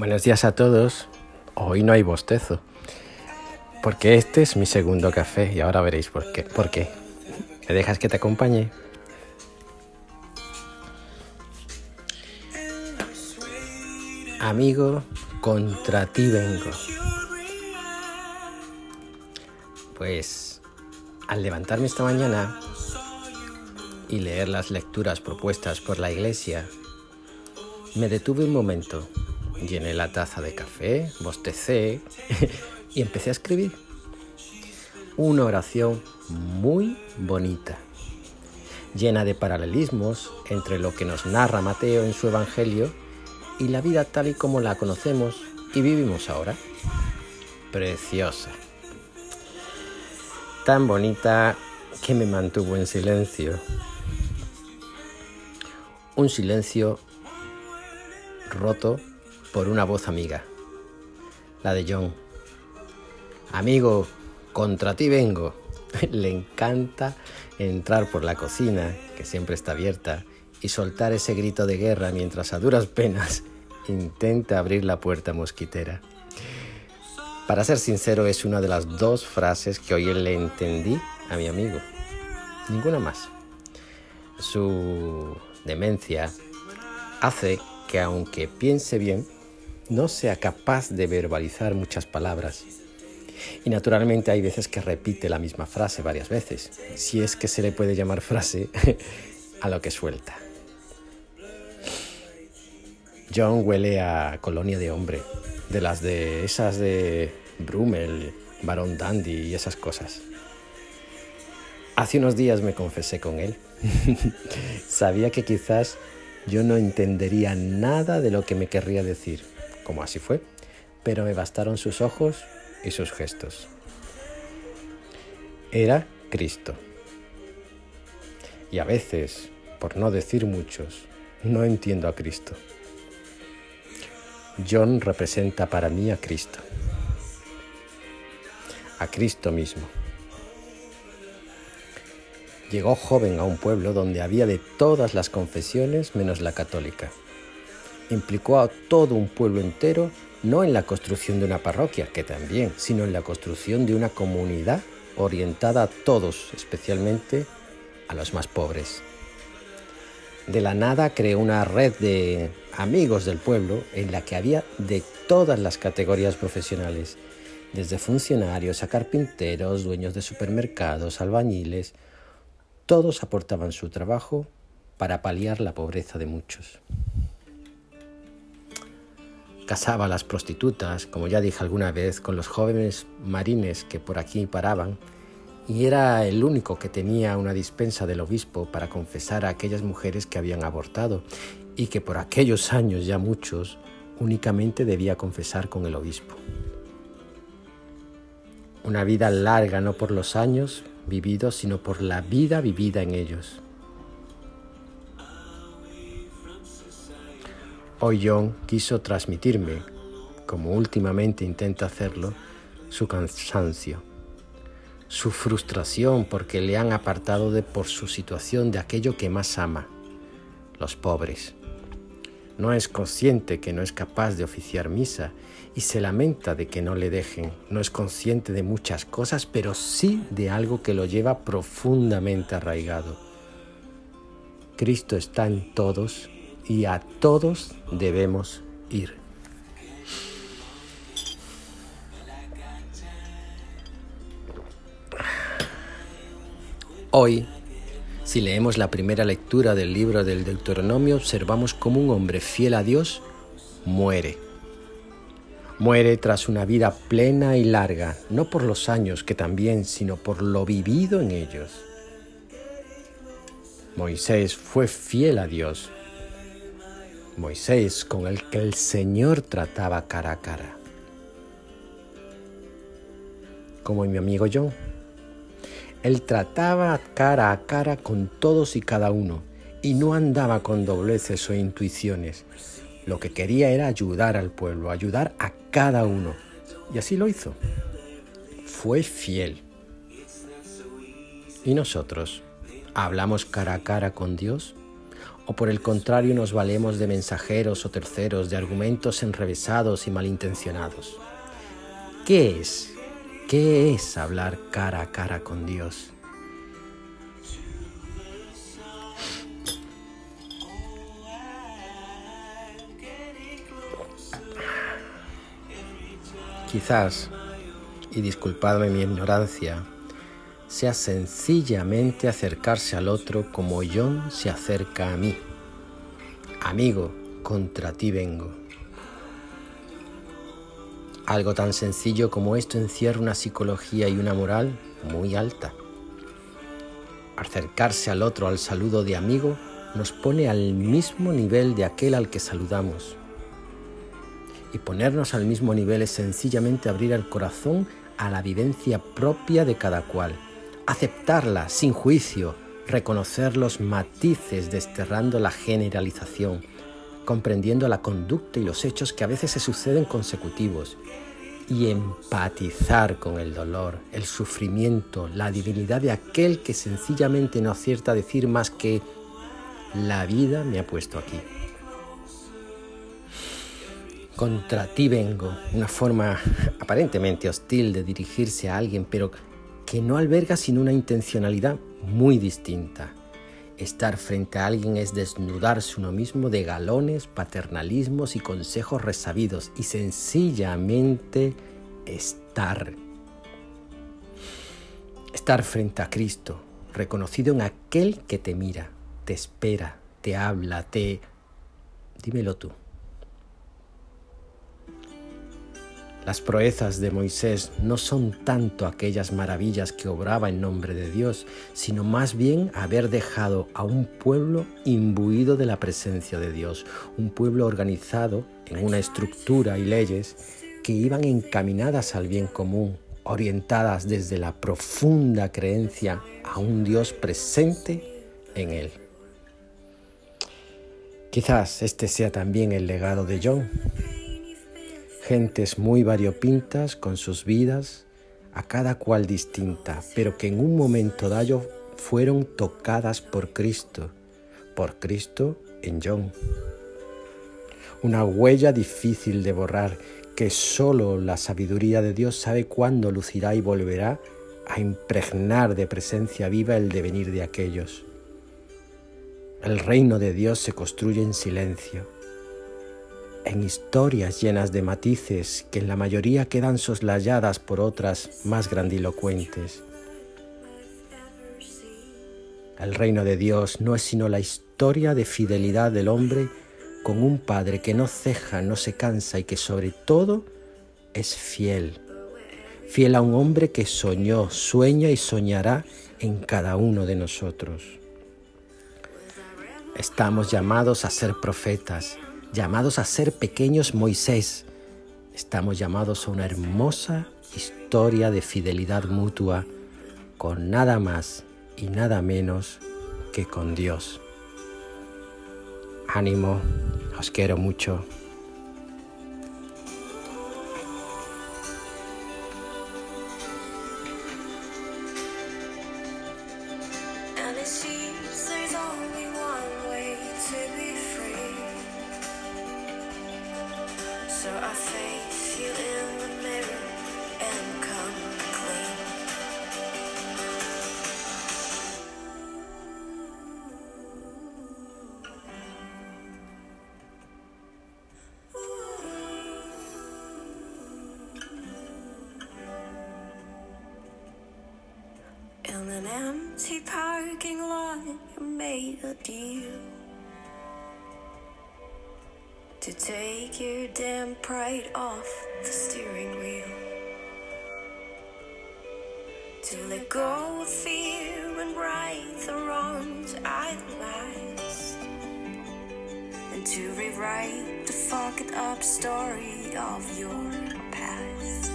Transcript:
Buenos días a todos. Hoy no hay bostezo. Porque este es mi segundo café y ahora veréis por qué. ¿Por qué? ¿Me dejas que te acompañe? Amigo, contra ti vengo. Pues al levantarme esta mañana y leer las lecturas propuestas por la iglesia, me detuve un momento Llené la taza de café, bostecé y empecé a escribir. Una oración muy bonita, llena de paralelismos entre lo que nos narra Mateo en su Evangelio y la vida tal y como la conocemos y vivimos ahora. Preciosa. Tan bonita que me mantuvo en silencio. Un silencio roto por una voz amiga, la de John. Amigo, contra ti vengo. Le encanta entrar por la cocina, que siempre está abierta, y soltar ese grito de guerra mientras a duras penas intenta abrir la puerta mosquitera. Para ser sincero, es una de las dos frases que hoy le entendí a mi amigo. Ninguna más. Su demencia hace que aunque piense bien, no sea capaz de verbalizar muchas palabras. Y naturalmente hay veces que repite la misma frase varias veces, si es que se le puede llamar frase a lo que suelta. John huele a colonia de hombre, de las de esas de Brummel, Barón Dandy y esas cosas. Hace unos días me confesé con él. Sabía que quizás yo no entendería nada de lo que me querría decir, como así fue, pero me bastaron sus ojos y sus gestos. Era Cristo. Y a veces, por no decir muchos, no entiendo a Cristo. John representa para mí a Cristo, a Cristo mismo. Llegó joven a un pueblo donde había de todas las confesiones menos la católica implicó a todo un pueblo entero no en la construcción de una parroquia, que también, sino en la construcción de una comunidad orientada a todos, especialmente a los más pobres. De la nada creó una red de amigos del pueblo en la que había de todas las categorías profesionales, desde funcionarios a carpinteros, dueños de supermercados, albañiles, todos aportaban su trabajo para paliar la pobreza de muchos casaba a las prostitutas, como ya dije alguna vez, con los jóvenes marines que por aquí paraban, y era el único que tenía una dispensa del obispo para confesar a aquellas mujeres que habían abortado y que por aquellos años ya muchos únicamente debía confesar con el obispo. Una vida larga no por los años vividos, sino por la vida vivida en ellos. Hoy John quiso transmitirme, como últimamente intenta hacerlo, su cansancio, su frustración porque le han apartado de por su situación de aquello que más ama, los pobres. No es consciente que no es capaz de oficiar misa y se lamenta de que no le dejen. No es consciente de muchas cosas, pero sí de algo que lo lleva profundamente arraigado. Cristo está en todos y a todos debemos ir. Hoy, si leemos la primera lectura del libro del Deuteronomio, observamos cómo un hombre fiel a Dios muere. Muere tras una vida plena y larga, no por los años que también, sino por lo vivido en ellos. Moisés fue fiel a Dios Moisés con el que el Señor trataba cara a cara. Como mi amigo John. Él trataba cara a cara con todos y cada uno y no andaba con dobleces o intuiciones. Lo que quería era ayudar al pueblo, ayudar a cada uno. Y así lo hizo. Fue fiel. ¿Y nosotros? ¿Hablamos cara a cara con Dios? ¿O por el contrario nos valemos de mensajeros o terceros, de argumentos enrevesados y malintencionados? ¿Qué es? ¿Qué es hablar cara a cara con Dios? Quizás, y disculpadme mi ignorancia, sea sencillamente acercarse al otro como John se acerca a mí. Amigo, contra ti vengo. Algo tan sencillo como esto encierra una psicología y una moral muy alta. Acercarse al otro al saludo de amigo nos pone al mismo nivel de aquel al que saludamos. Y ponernos al mismo nivel es sencillamente abrir el corazón a la vivencia propia de cada cual aceptarla sin juicio, reconocer los matices desterrando la generalización, comprendiendo la conducta y los hechos que a veces se suceden consecutivos y empatizar con el dolor, el sufrimiento, la divinidad de aquel que sencillamente no acierta a decir más que la vida me ha puesto aquí. Contra ti vengo, una forma aparentemente hostil de dirigirse a alguien, pero que no alberga sino una intencionalidad muy distinta. Estar frente a alguien es desnudarse uno mismo de galones, paternalismos y consejos resabidos y sencillamente estar. Estar frente a Cristo, reconocido en aquel que te mira, te espera, te habla, te... Dímelo tú. Las proezas de Moisés no son tanto aquellas maravillas que obraba en nombre de Dios, sino más bien haber dejado a un pueblo imbuido de la presencia de Dios, un pueblo organizado en una estructura y leyes que iban encaminadas al bien común, orientadas desde la profunda creencia a un Dios presente en él. Quizás este sea también el legado de John, gentes muy variopintas con sus vidas, a cada cual distinta, pero que en un momento dado fueron tocadas por Cristo, por Cristo en John. Una huella difícil de borrar que solo la sabiduría de Dios sabe cuándo lucirá y volverá a impregnar de presencia viva el devenir de aquellos. El reino de Dios se construye en silencio en historias llenas de matices que en la mayoría quedan soslayadas por otras más grandilocuentes. El reino de Dios no es sino la historia de fidelidad del hombre con un Padre que no ceja, no se cansa y que sobre todo es fiel. Fiel a un hombre que soñó, sueña y soñará en cada uno de nosotros. Estamos llamados a ser profetas, llamados a ser pequeños Moisés. Estamos llamados a una hermosa historia de fidelidad mutua con nada más y nada menos que con Dios. Ánimo, os quiero mucho. In an empty parking lot, you made a deal. to take your damn pride off the steering wheel. To let go of fear and right the wrongs idolized. And to rewrite the fucked up story of your past.